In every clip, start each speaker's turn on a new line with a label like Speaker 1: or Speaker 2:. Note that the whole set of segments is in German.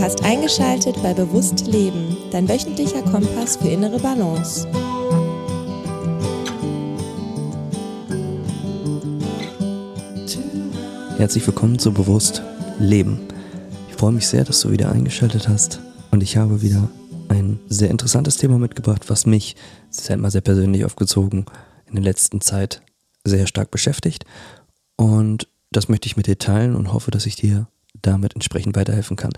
Speaker 1: Du hast eingeschaltet bei Bewusst Leben, dein wöchentlicher Kompass für innere Balance.
Speaker 2: Herzlich willkommen zu Bewusst Leben. Ich freue mich sehr, dass du wieder eingeschaltet hast und ich habe wieder ein sehr interessantes Thema mitgebracht, was mich, das ist ja immer sehr persönlich aufgezogen, in der letzten Zeit sehr stark beschäftigt. Und das möchte ich mit dir teilen und hoffe, dass ich dir damit entsprechend weiterhelfen kann.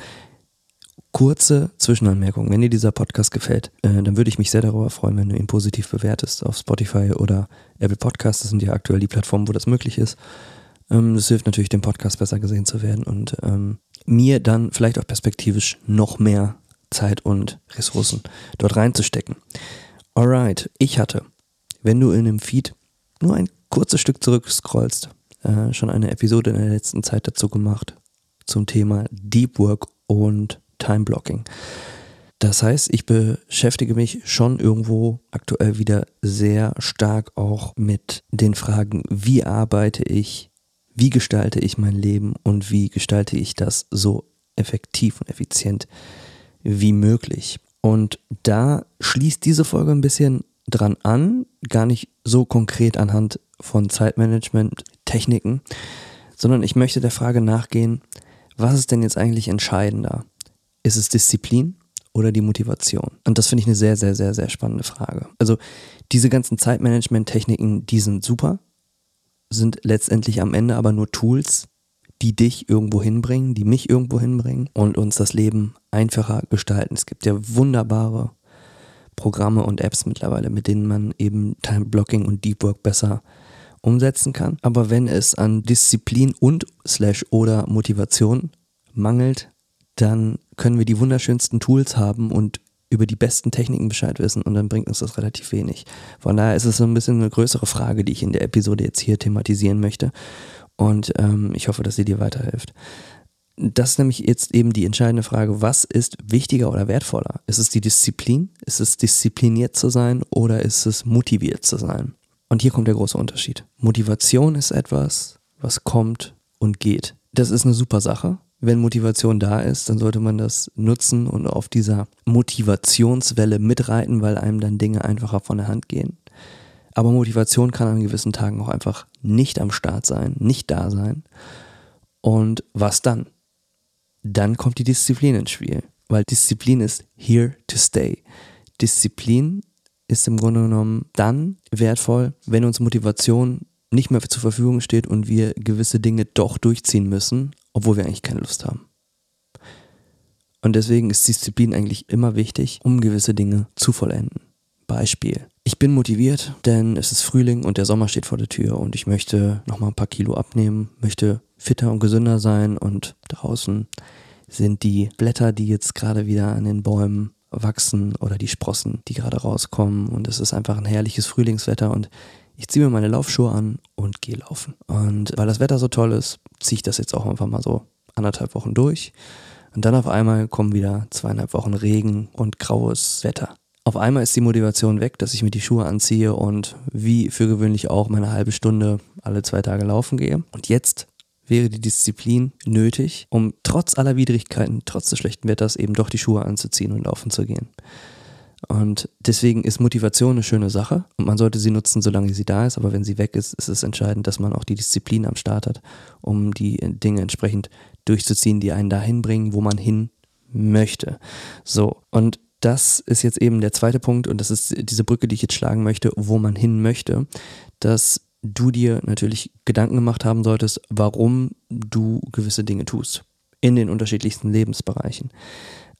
Speaker 2: Kurze Zwischenanmerkung. Wenn dir dieser Podcast gefällt, äh, dann würde ich mich sehr darüber freuen, wenn du ihn positiv bewertest auf Spotify oder Apple Podcasts. Das sind ja aktuell die Plattformen, wo das möglich ist. Ähm, das hilft natürlich, dem Podcast besser gesehen zu werden und ähm, mir dann vielleicht auch perspektivisch noch mehr Zeit und Ressourcen dort reinzustecken. Alright, ich hatte, wenn du in dem Feed nur ein kurzes Stück zurück scrollst, äh, schon eine Episode in der letzten Zeit dazu gemacht zum Thema Deep Work und Time Blocking. Das heißt, ich beschäftige mich schon irgendwo aktuell wieder sehr stark auch mit den Fragen, wie arbeite ich, wie gestalte ich mein Leben und wie gestalte ich das so effektiv und effizient wie möglich. Und da schließt diese Folge ein bisschen dran an, gar nicht so konkret anhand von Zeitmanagement-Techniken, sondern ich möchte der Frage nachgehen, was ist denn jetzt eigentlich entscheidender? Ist es Disziplin oder die Motivation? Und das finde ich eine sehr, sehr, sehr, sehr spannende Frage. Also diese ganzen Zeitmanagement-Techniken, die sind super, sind letztendlich am Ende aber nur Tools, die dich irgendwo hinbringen, die mich irgendwo hinbringen und uns das Leben einfacher gestalten. Es gibt ja wunderbare Programme und Apps mittlerweile, mit denen man eben Time Blocking und Deep Work besser umsetzen kann. Aber wenn es an Disziplin und slash oder Motivation mangelt, dann können wir die wunderschönsten Tools haben und über die besten Techniken Bescheid wissen und dann bringt uns das relativ wenig. Von daher ist es so ein bisschen eine größere Frage, die ich in der Episode jetzt hier thematisieren möchte und ähm, ich hoffe, dass sie dir weiterhilft. Das ist nämlich jetzt eben die entscheidende Frage, was ist wichtiger oder wertvoller? Ist es die Disziplin? Ist es diszipliniert zu sein oder ist es motiviert zu sein? Und hier kommt der große Unterschied. Motivation ist etwas, was kommt und geht. Das ist eine super Sache wenn Motivation da ist, dann sollte man das nutzen und auf dieser Motivationswelle mitreiten, weil einem dann Dinge einfacher von der Hand gehen. Aber Motivation kann an gewissen Tagen auch einfach nicht am Start sein, nicht da sein. Und was dann? Dann kommt die Disziplin ins Spiel, weil Disziplin ist here to stay. Disziplin ist im Grunde genommen dann wertvoll, wenn uns Motivation nicht mehr zur Verfügung steht und wir gewisse Dinge doch durchziehen müssen, obwohl wir eigentlich keine Lust haben. Und deswegen ist Disziplin eigentlich immer wichtig, um gewisse Dinge zu vollenden. Beispiel. Ich bin motiviert, denn es ist Frühling und der Sommer steht vor der Tür und ich möchte nochmal ein paar Kilo abnehmen, möchte fitter und gesünder sein und draußen sind die Blätter, die jetzt gerade wieder an den Bäumen wachsen oder die Sprossen, die gerade rauskommen und es ist einfach ein herrliches Frühlingswetter und ich ziehe mir meine Laufschuhe an und gehe laufen. Und weil das Wetter so toll ist, ziehe ich das jetzt auch einfach mal so anderthalb Wochen durch. Und dann auf einmal kommen wieder zweieinhalb Wochen Regen und graues Wetter. Auf einmal ist die Motivation weg, dass ich mir die Schuhe anziehe und wie für gewöhnlich auch meine halbe Stunde alle zwei Tage laufen gehe. Und jetzt wäre die Disziplin nötig, um trotz aller Widrigkeiten, trotz des schlechten Wetters eben doch die Schuhe anzuziehen und laufen zu gehen. Und deswegen ist Motivation eine schöne Sache und man sollte sie nutzen, solange sie da ist. Aber wenn sie weg ist, ist es entscheidend, dass man auch die Disziplin am Start hat, um die Dinge entsprechend durchzuziehen, die einen dahin bringen, wo man hin möchte. So, und das ist jetzt eben der zweite Punkt und das ist diese Brücke, die ich jetzt schlagen möchte, wo man hin möchte, dass du dir natürlich Gedanken gemacht haben solltest, warum du gewisse Dinge tust in den unterschiedlichsten Lebensbereichen.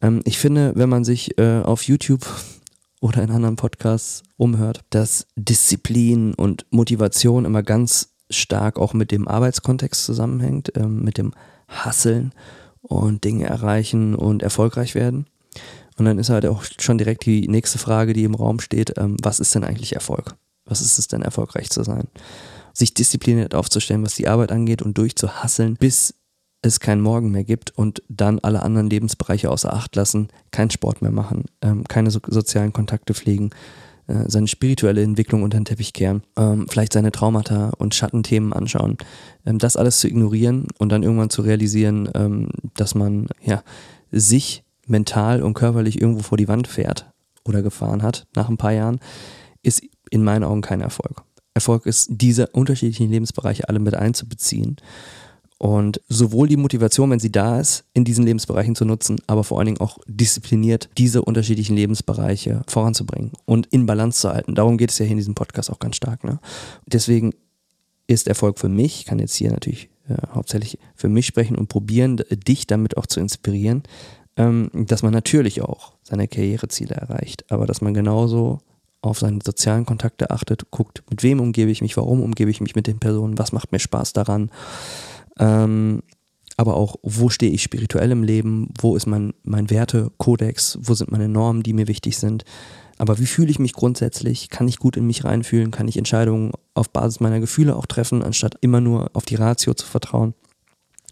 Speaker 2: Ähm, ich finde, wenn man sich äh, auf YouTube oder in anderen Podcasts umhört, dass Disziplin und Motivation immer ganz stark auch mit dem Arbeitskontext zusammenhängt, ähm, mit dem Hasseln und Dinge erreichen und erfolgreich werden. Und dann ist halt auch schon direkt die nächste Frage, die im Raum steht, ähm, was ist denn eigentlich Erfolg? Was ist es denn, erfolgreich zu sein? Sich diszipliniert aufzustellen, was die Arbeit angeht und durchzuhasseln, bis es keinen Morgen mehr gibt und dann alle anderen Lebensbereiche außer Acht lassen, keinen Sport mehr machen, ähm, keine so sozialen Kontakte pflegen, äh, seine spirituelle Entwicklung unter den Teppich kehren, ähm, vielleicht seine Traumata und Schattenthemen anschauen, ähm, das alles zu ignorieren und dann irgendwann zu realisieren, ähm, dass man ja sich mental und körperlich irgendwo vor die Wand fährt oder gefahren hat nach ein paar Jahren, ist in meinen Augen kein Erfolg. Erfolg ist, diese unterschiedlichen Lebensbereiche alle mit einzubeziehen und sowohl die Motivation, wenn sie da ist, in diesen Lebensbereichen zu nutzen, aber vor allen Dingen auch diszipliniert diese unterschiedlichen Lebensbereiche voranzubringen und in Balance zu halten. Darum geht es ja hier in diesem Podcast auch ganz stark. Ne? Deswegen ist Erfolg für mich, ich kann jetzt hier natürlich äh, hauptsächlich für mich sprechen und probieren, dich damit auch zu inspirieren, ähm, dass man natürlich auch seine Karriereziele erreicht, aber dass man genauso auf seine sozialen Kontakte achtet, guckt, mit wem umgebe ich mich, warum umgebe ich mich mit den Personen, was macht mir Spaß daran, ähm, aber auch, wo stehe ich spirituell im Leben, wo ist mein, mein Wertekodex, wo sind meine Normen, die mir wichtig sind. Aber wie fühle ich mich grundsätzlich? Kann ich gut in mich reinfühlen? Kann ich Entscheidungen auf Basis meiner Gefühle auch treffen, anstatt immer nur auf die Ratio zu vertrauen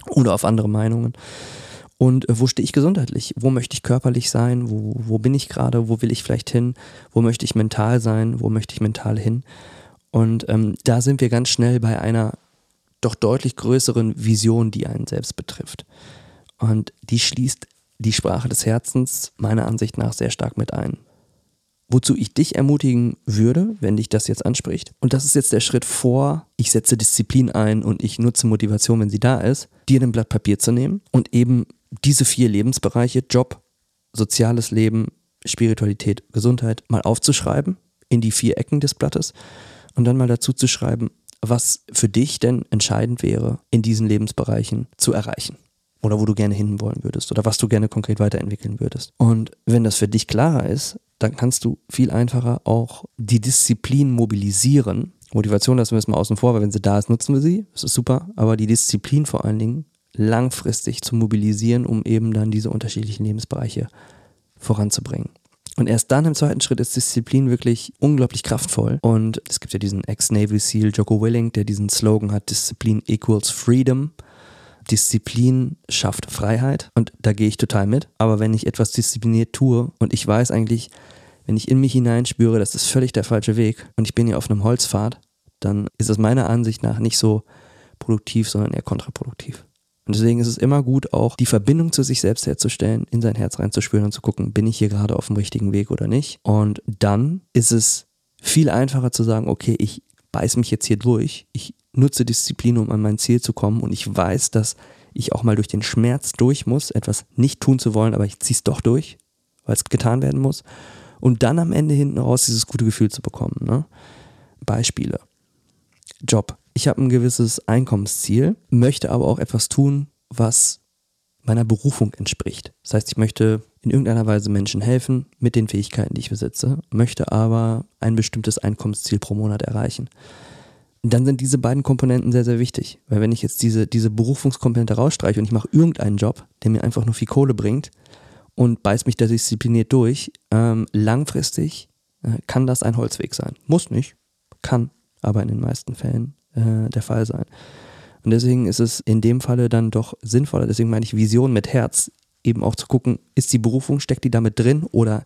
Speaker 2: oder auf andere Meinungen? Und äh, wo stehe ich gesundheitlich? Wo möchte ich körperlich sein? Wo, wo bin ich gerade? Wo will ich vielleicht hin? Wo möchte ich mental sein? Wo möchte ich mental hin? Und ähm, da sind wir ganz schnell bei einer doch deutlich größeren Vision, die einen selbst betrifft. Und die schließt die Sprache des Herzens meiner Ansicht nach sehr stark mit ein. Wozu ich dich ermutigen würde, wenn dich das jetzt anspricht, und das ist jetzt der Schritt vor, ich setze Disziplin ein und ich nutze Motivation, wenn sie da ist, dir ein Blatt Papier zu nehmen und eben diese vier Lebensbereiche, Job, soziales Leben, Spiritualität, Gesundheit, mal aufzuschreiben in die vier Ecken des Blattes und dann mal dazu zu schreiben, was für dich denn entscheidend wäre, in diesen Lebensbereichen zu erreichen. Oder wo du gerne hinwollen würdest oder was du gerne konkret weiterentwickeln würdest. Und wenn das für dich klarer ist, dann kannst du viel einfacher auch die Disziplin mobilisieren. Motivation lassen wir es mal außen vor, weil wenn sie da ist, nutzen wir sie. Das ist super. Aber die Disziplin vor allen Dingen langfristig zu mobilisieren, um eben dann diese unterschiedlichen Lebensbereiche voranzubringen. Und erst dann im zweiten Schritt ist Disziplin wirklich unglaublich kraftvoll. Und es gibt ja diesen Ex-Navy SEAL Joko Willing, der diesen Slogan hat, Disziplin equals Freedom. Disziplin schafft Freiheit und da gehe ich total mit. Aber wenn ich etwas diszipliniert tue und ich weiß eigentlich, wenn ich in mich hineinspüre, das ist völlig der falsche Weg und ich bin hier auf einem Holzpfad, dann ist es meiner Ansicht nach nicht so produktiv, sondern eher kontraproduktiv. Und deswegen ist es immer gut, auch die Verbindung zu sich selbst herzustellen, in sein Herz reinzuspüren und zu gucken, bin ich hier gerade auf dem richtigen Weg oder nicht. Und dann ist es viel einfacher zu sagen, okay, ich beiß mich jetzt hier durch, ich nutze Disziplin, um an mein Ziel zu kommen und ich weiß, dass ich auch mal durch den Schmerz durch muss, etwas nicht tun zu wollen, aber ich ziehe es doch durch, weil es getan werden muss. Und dann am Ende hinten raus dieses gute Gefühl zu bekommen. Ne? Beispiele. Job ich habe ein gewisses Einkommensziel, möchte aber auch etwas tun, was meiner Berufung entspricht. Das heißt, ich möchte in irgendeiner Weise Menschen helfen mit den Fähigkeiten, die ich besitze, möchte aber ein bestimmtes Einkommensziel pro Monat erreichen. Dann sind diese beiden Komponenten sehr, sehr wichtig. Weil wenn ich jetzt diese, diese Berufungskomponente rausstreiche und ich mache irgendeinen Job, der mir einfach nur viel Kohle bringt und beiß mich da diszipliniert durch, ähm, langfristig äh, kann das ein Holzweg sein. Muss nicht, kann, aber in den meisten Fällen äh, der Fall sein. Und deswegen ist es in dem Falle dann doch sinnvoller, deswegen meine ich Vision mit Herz, eben auch zu gucken, ist die Berufung, steckt die damit drin oder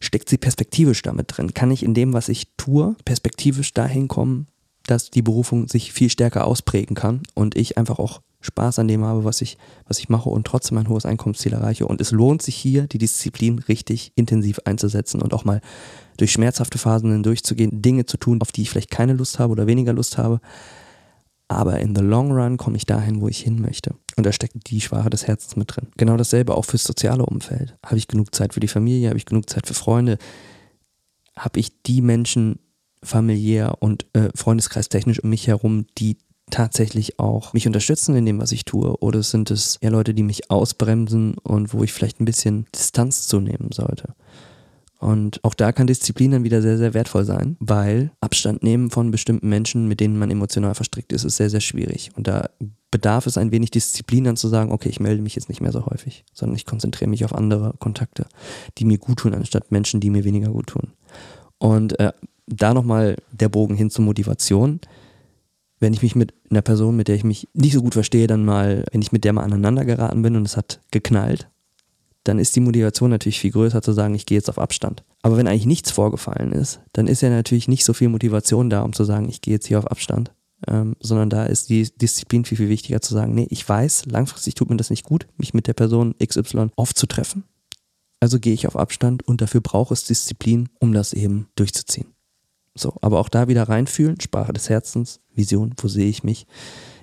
Speaker 2: steckt sie perspektivisch damit drin? Kann ich in dem, was ich tue, perspektivisch dahin kommen, dass die Berufung sich viel stärker ausprägen kann und ich einfach auch Spaß an dem habe, was ich, was ich mache und trotzdem ein hohes Einkommensziel erreiche. Und es lohnt sich hier, die Disziplin richtig intensiv einzusetzen und auch mal durch schmerzhafte Phasen hindurchzugehen, Dinge zu tun, auf die ich vielleicht keine Lust habe oder weniger Lust habe. Aber in the long run komme ich dahin, wo ich hin möchte. Und da steckt die Sprache des Herzens mit drin. Genau dasselbe auch fürs soziale Umfeld. Habe ich genug Zeit für die Familie? Habe ich genug Zeit für Freunde? Habe ich die Menschen familiär und äh, freundeskreistechnisch um mich herum, die tatsächlich auch mich unterstützen in dem, was ich tue? Oder sind es eher Leute, die mich ausbremsen und wo ich vielleicht ein bisschen Distanz zunehmen sollte? Und auch da kann Disziplin dann wieder sehr, sehr wertvoll sein, weil Abstand nehmen von bestimmten Menschen, mit denen man emotional verstrickt ist, ist sehr, sehr schwierig. Und da bedarf es ein wenig Disziplin dann zu sagen, okay, ich melde mich jetzt nicht mehr so häufig, sondern ich konzentriere mich auf andere Kontakte, die mir gut tun, anstatt Menschen, die mir weniger gut tun. Und äh, da nochmal der Bogen hin zur Motivation. Wenn ich mich mit einer Person, mit der ich mich nicht so gut verstehe, dann mal, wenn ich mit der mal aneinander geraten bin und es hat geknallt, dann ist die Motivation natürlich viel größer zu sagen, ich gehe jetzt auf Abstand. Aber wenn eigentlich nichts vorgefallen ist, dann ist ja natürlich nicht so viel Motivation da, um zu sagen, ich gehe jetzt hier auf Abstand. ähm, sondern da ist die Disziplin viel, viel wichtiger zu sagen, nee, ich weiß, langfristig tut mir das nicht gut, mich mit der Person XY aufzutreffen. Also gehe ich auf Abstand und dafür brauche es Disziplin, um das eben durchzuziehen. So, aber auch da wieder reinfühlen, Sprache des Herzens, Vision, wo sehe ich mich.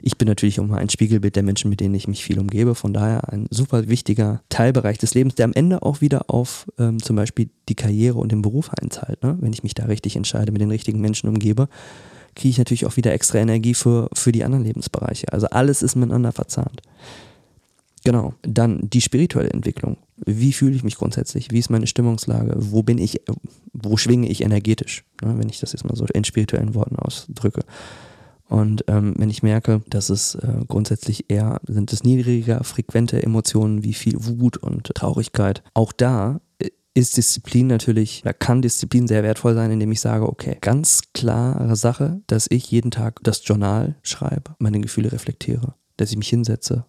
Speaker 2: Ich bin natürlich mal ein Spiegelbild der Menschen, mit denen ich mich viel umgebe. Von daher ein super wichtiger Teilbereich des Lebens, der am Ende auch wieder auf ähm, zum Beispiel die Karriere und den Beruf einzahlt. Ne? Wenn ich mich da richtig entscheide, mit den richtigen Menschen umgebe, kriege ich natürlich auch wieder extra Energie für, für die anderen Lebensbereiche. Also alles ist miteinander verzahnt. Genau. Dann die spirituelle Entwicklung. Wie fühle ich mich grundsätzlich? Wie ist meine Stimmungslage? Wo bin ich, wo schwinge ich energetisch? Ne, wenn ich das jetzt mal so in spirituellen Worten ausdrücke. Und ähm, wenn ich merke, dass es äh, grundsätzlich eher sind es niedriger frequente Emotionen wie viel Wut und Traurigkeit, auch da äh, ist Disziplin natürlich, da kann Disziplin sehr wertvoll sein, indem ich sage, okay, ganz klare Sache, dass ich jeden Tag das Journal schreibe, meine Gefühle reflektiere, dass ich mich hinsetze,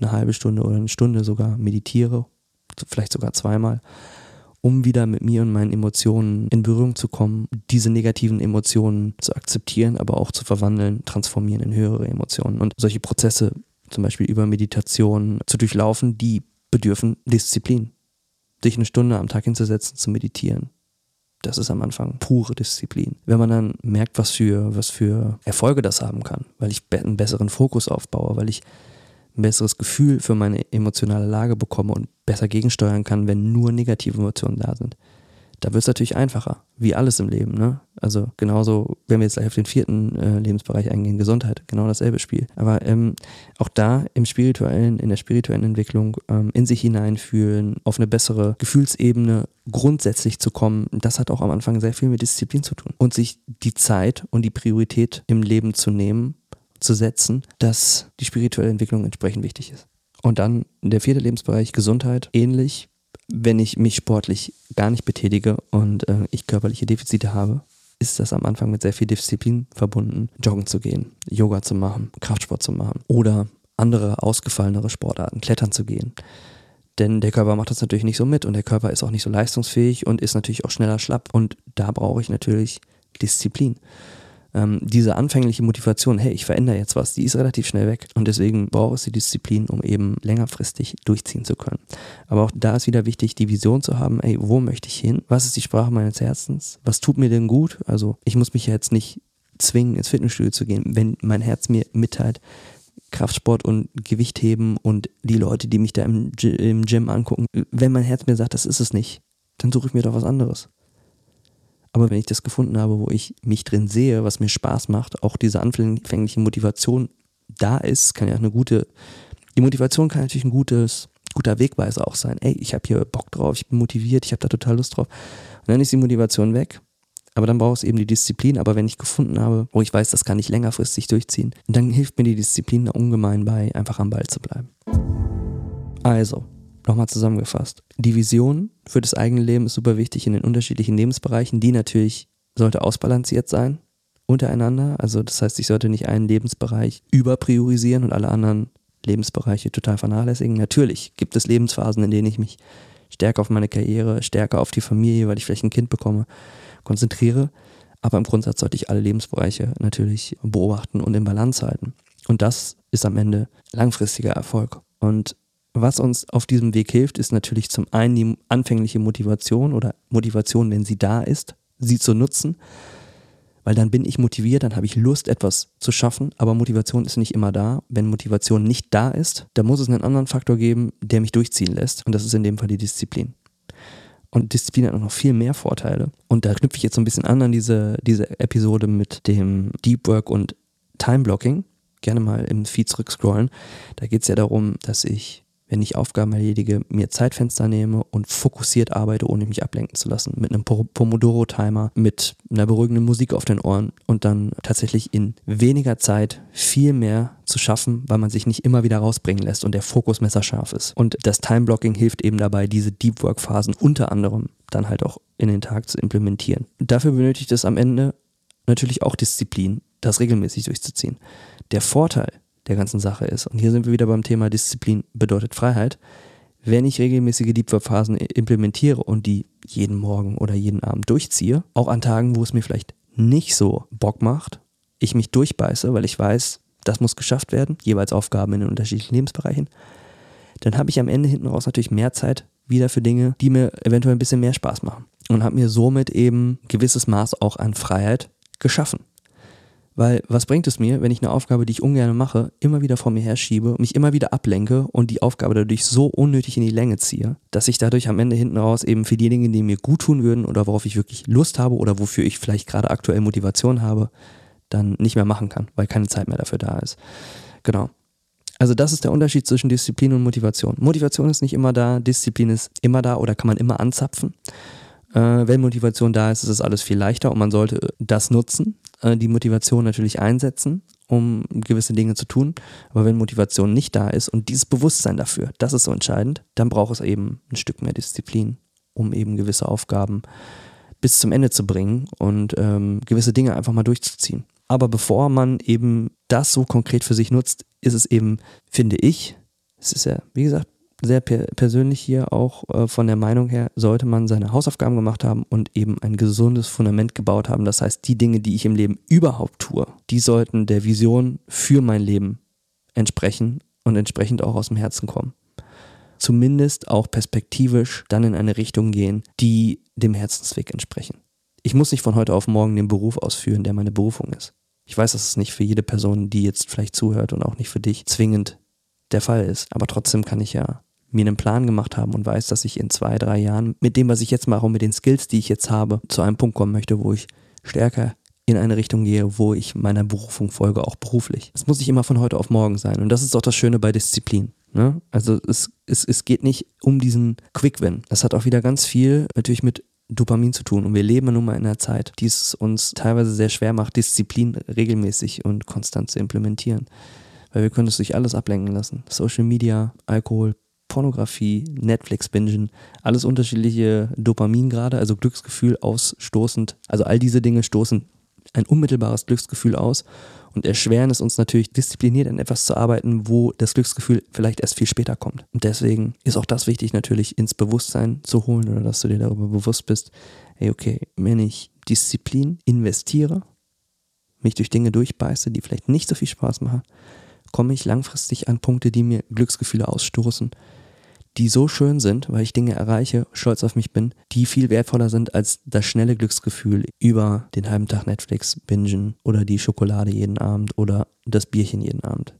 Speaker 2: eine halbe Stunde oder eine Stunde sogar meditiere, vielleicht sogar zweimal, um wieder mit mir und meinen Emotionen in Berührung zu kommen, diese negativen Emotionen zu akzeptieren, aber auch zu verwandeln, transformieren in höhere Emotionen. Und solche Prozesse, zum Beispiel über Meditation, zu durchlaufen, die bedürfen Disziplin. Sich eine Stunde am Tag hinzusetzen, zu meditieren. Das ist am Anfang pure Disziplin. Wenn man dann merkt, was für, was für Erfolge das haben kann, weil ich einen besseren Fokus aufbaue, weil ich ein besseres Gefühl für meine emotionale Lage bekomme und besser gegensteuern kann, wenn nur negative Emotionen da sind. Da wird es natürlich einfacher, wie alles im Leben. Ne? Also genauso, wenn wir jetzt gleich auf den vierten äh, Lebensbereich eingehen, Gesundheit, genau dasselbe Spiel. Aber ähm, auch da im spirituellen, in der spirituellen Entwicklung ähm, in sich hineinfühlen, auf eine bessere Gefühlsebene grundsätzlich zu kommen, das hat auch am Anfang sehr viel mit Disziplin zu tun. Und sich die Zeit und die Priorität im Leben zu nehmen, zu setzen, dass die spirituelle Entwicklung entsprechend wichtig ist. Und dann der vierte Lebensbereich, Gesundheit, ähnlich, wenn ich mich sportlich gar nicht betätige und äh, ich körperliche Defizite habe, ist das am Anfang mit sehr viel Disziplin verbunden, joggen zu gehen, Yoga zu machen, Kraftsport zu machen oder andere ausgefallenere Sportarten, klettern zu gehen. Denn der Körper macht das natürlich nicht so mit und der Körper ist auch nicht so leistungsfähig und ist natürlich auch schneller schlapp. Und da brauche ich natürlich Disziplin ähm, diese anfängliche Motivation, hey, ich verändere jetzt was, die ist relativ schnell weg. Und deswegen braucht es die Disziplin, um eben längerfristig durchziehen zu können. Aber auch da ist wieder wichtig, die Vision zu haben, ey, wo möchte ich hin? Was ist die Sprache meines Herzens? Was tut mir denn gut? Also ich muss mich ja jetzt nicht zwingen, ins Fitnessstudio zu gehen, wenn mein Herz mir mitteilt, Kraftsport und Gewichtheben und die Leute, die mich da im, im Gym angucken, wenn mein Herz mir sagt, das ist es nicht, dann suche ich mir doch was anderes. Aber wenn ich das gefunden habe, wo ich mich drin sehe, was mir Spaß macht, auch diese anfängliche Motivation da ist, kann ja eine gute, die Motivation kann natürlich ein gutes, guter Wegweiser auch sein. Ey, ich habe hier Bock drauf, ich bin motiviert, ich habe da total Lust drauf. Und dann ist die Motivation weg. Aber dann braucht es eben die Disziplin. Aber wenn ich gefunden habe, wo ich weiß, das kann ich längerfristig durchziehen, dann hilft mir die Disziplin da ungemein bei, einfach am Ball zu bleiben. Also, Nochmal zusammengefasst. Die Vision für das eigene Leben ist super wichtig in den unterschiedlichen Lebensbereichen. Die natürlich sollte ausbalanciert sein untereinander. Also das heißt, ich sollte nicht einen Lebensbereich überpriorisieren und alle anderen Lebensbereiche total vernachlässigen. Natürlich gibt es Lebensphasen, in denen ich mich stärker auf meine Karriere, stärker auf die Familie, weil ich vielleicht ein Kind bekomme, konzentriere. Aber im Grundsatz sollte ich alle Lebensbereiche natürlich beobachten und in Balance halten. Und das ist am Ende langfristiger Erfolg. Und was uns auf diesem Weg hilft, ist natürlich zum einen die anfängliche Motivation oder Motivation, wenn sie da ist, sie zu nutzen. Weil dann bin ich motiviert, dann habe ich Lust, etwas zu schaffen, aber Motivation ist nicht immer da. Wenn Motivation nicht da ist, dann muss es einen anderen Faktor geben, der mich durchziehen lässt. Und das ist in dem Fall die Disziplin. Und Disziplin hat auch noch viel mehr Vorteile. Und da knüpfe ich jetzt so ein bisschen an an diese, diese Episode mit dem Deep Work und Time Blocking. Gerne mal im Feed zurückscrollen. Da geht es ja darum, dass ich wenn ich Aufgaben erledige, mir Zeitfenster nehme und fokussiert arbeite, ohne mich ablenken zu lassen. Mit einem Pomodoro-Timer, mit einer beruhigenden Musik auf den Ohren und dann tatsächlich in weniger Zeit viel mehr zu schaffen, weil man sich nicht immer wieder rausbringen lässt und der Fokus messerscharf ist. Und das Time-Blocking hilft eben dabei, diese Deep Work-Phasen unter anderem dann halt auch in den Tag zu implementieren. Dafür benötigt es am Ende natürlich auch Disziplin, das regelmäßig durchzuziehen. Der Vorteil der ganzen Sache ist. Und hier sind wir wieder beim Thema Disziplin bedeutet Freiheit. Wenn ich regelmäßige Deep Work Phasen implementiere und die jeden Morgen oder jeden Abend durchziehe, auch an Tagen, wo es mir vielleicht nicht so Bock macht ich mich durchbeiße, weil ich weiß, das muss geschafft werden, jeweils Aufgaben in den unterschiedlichen Lebensbereichen, dann habe ich am Ende hinten raus natürlich mehr Zeit wieder für Dinge, die mir eventuell ein bisschen mehr Spaß machen. Und habe mir somit eben ein gewisses Maß auch an Freiheit geschaffen. Weil was bringt es mir, wenn ich eine Aufgabe, die ich ungern mache, immer wieder vor mir herschiebe, mich immer wieder ablenke und die Aufgabe dadurch so unnötig in die Länge ziehe, dass ich dadurch am Ende hinten raus eben für die Dinge, die mir gut tun würden oder worauf ich wirklich Lust habe oder wofür ich vielleicht gerade aktuell Motivation habe, dann nicht mehr machen kann, weil keine Zeit mehr dafür da ist. Genau. Also das ist der Unterschied zwischen Disziplin und Motivation. Motivation ist nicht immer da, Disziplin ist immer da oder kann man immer anzapfen. Äh, wenn Motivation da ist, ist es alles viel leichter und man sollte das nutzen, äh, die Motivation natürlich einsetzen, um gewisse Dinge zu tun. Aber wenn Motivation nicht da ist und dieses Bewusstsein dafür, das ist so entscheidend, dann braucht es eben ein Stück mehr Disziplin, um eben gewisse Aufgaben bis zum Ende zu bringen und ähm, gewisse Dinge einfach mal durchzuziehen. Aber bevor man eben das so konkret für sich nutzt, ist es eben, finde ich, es ist ja, wie gesagt, sehr per persönlich hier auch äh, von der Meinung her, sollte man seine Hausaufgaben gemacht haben und eben ein gesundes Fundament gebaut haben. Das heißt, die Dinge, die ich im Leben überhaupt tue, die sollten der Vision für mein Leben entsprechen und entsprechend auch aus dem Herzen kommen. Zumindest auch perspektivisch dann in eine Richtung gehen, die dem Herzensweg entsprechen. Ich muss nicht von heute auf morgen den Beruf ausführen, der meine Berufung ist. Ich weiß, dass es nicht für jede Person, die jetzt vielleicht zuhört und auch nicht für dich zwingend der Fall ist. Aber trotzdem kann ich ja mir einen Plan gemacht haben und weiß, dass ich in zwei, drei Jahren mit dem, was ich jetzt mache und mit den Skills, die ich jetzt habe, zu einem Punkt kommen möchte, wo ich stärker in eine Richtung gehe, wo ich meiner Berufung folge, auch beruflich. Es muss nicht immer von heute auf morgen sein. Und das ist auch das Schöne bei Disziplin. Ne? Also es, es, es geht nicht um diesen Quick-Win. Das hat auch wieder ganz viel natürlich mit Dopamin zu tun. Und wir leben nun mal in einer Zeit, die es uns teilweise sehr schwer macht, Disziplin regelmäßig und konstant zu implementieren. Weil wir können es durch alles ablenken lassen. Social Media, Alkohol, Pornografie, Netflix bingen, alles unterschiedliche Dopamin gerade, also Glücksgefühl ausstoßend. Also all diese Dinge stoßen ein unmittelbares Glücksgefühl aus und erschweren es uns natürlich diszipliniert an etwas zu arbeiten, wo das Glücksgefühl vielleicht erst viel später kommt. Und deswegen ist auch das wichtig natürlich ins Bewusstsein zu holen oder dass du dir darüber bewusst bist, hey okay, wenn ich Disziplin investiere, mich durch Dinge durchbeiße, die vielleicht nicht so viel Spaß machen, komme ich langfristig an Punkte, die mir Glücksgefühle ausstoßen, die so schön sind, weil ich Dinge erreiche, stolz auf mich bin, die viel wertvoller sind als das schnelle Glücksgefühl über den halben Tag Netflix bingen oder die Schokolade jeden Abend oder das Bierchen jeden Abend.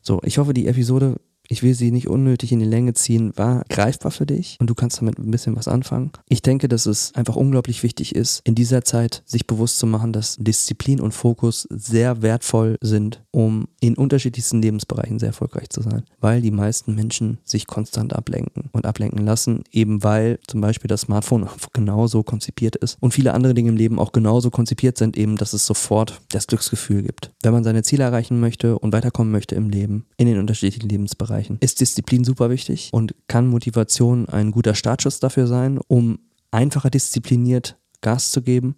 Speaker 2: So, ich hoffe, die Episode ich will sie nicht unnötig in die Länge ziehen, war greifbar für dich und du kannst damit ein bisschen was anfangen. Ich denke, dass es einfach unglaublich wichtig ist, in dieser Zeit sich bewusst zu machen, dass Disziplin und Fokus sehr wertvoll sind, um in unterschiedlichsten Lebensbereichen sehr erfolgreich zu sein, weil die meisten Menschen sich konstant ablenken und ablenken lassen, eben weil zum Beispiel das Smartphone genauso konzipiert ist und viele andere Dinge im Leben auch genauso konzipiert sind, eben, dass es sofort das Glücksgefühl gibt. Wenn man seine Ziele erreichen möchte und weiterkommen möchte im Leben, in den unterschiedlichen Lebensbereichen, erreichen. Ist Disziplin super wichtig und kann Motivation ein guter Startschuss dafür sein, um einfacher diszipliniert Gas zu geben.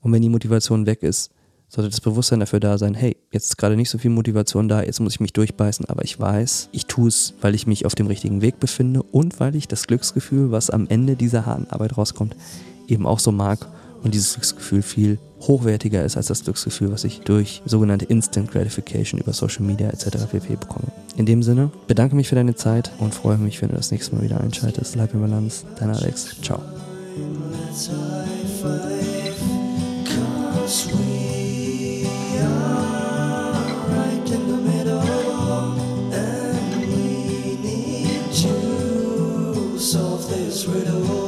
Speaker 2: Und wenn die Motivation weg ist, sollte das Bewusstsein dafür da sein, hey, jetzt ist gerade nicht so viel Motivation da, jetzt muss ich mich durchbeißen, aber ich weiß, ich tue es, weil ich mich auf dem richtigen Weg befinde und weil ich das Glücksgefühl, was am Ende dieser harten Arbeit rauskommt, eben auch so mag und dieses Glücksgefühl viel hochwertiger ist als das Glücksgefühl, was ich durch sogenannte Instant Gratification über Social Media etc. pp. bekomme. In dem Sinne, bedanke mich für deine Zeit und freue mich, wenn du das nächste Mal wieder einschaltest. Bleib in Balance, dein Alex. Ciao. riddle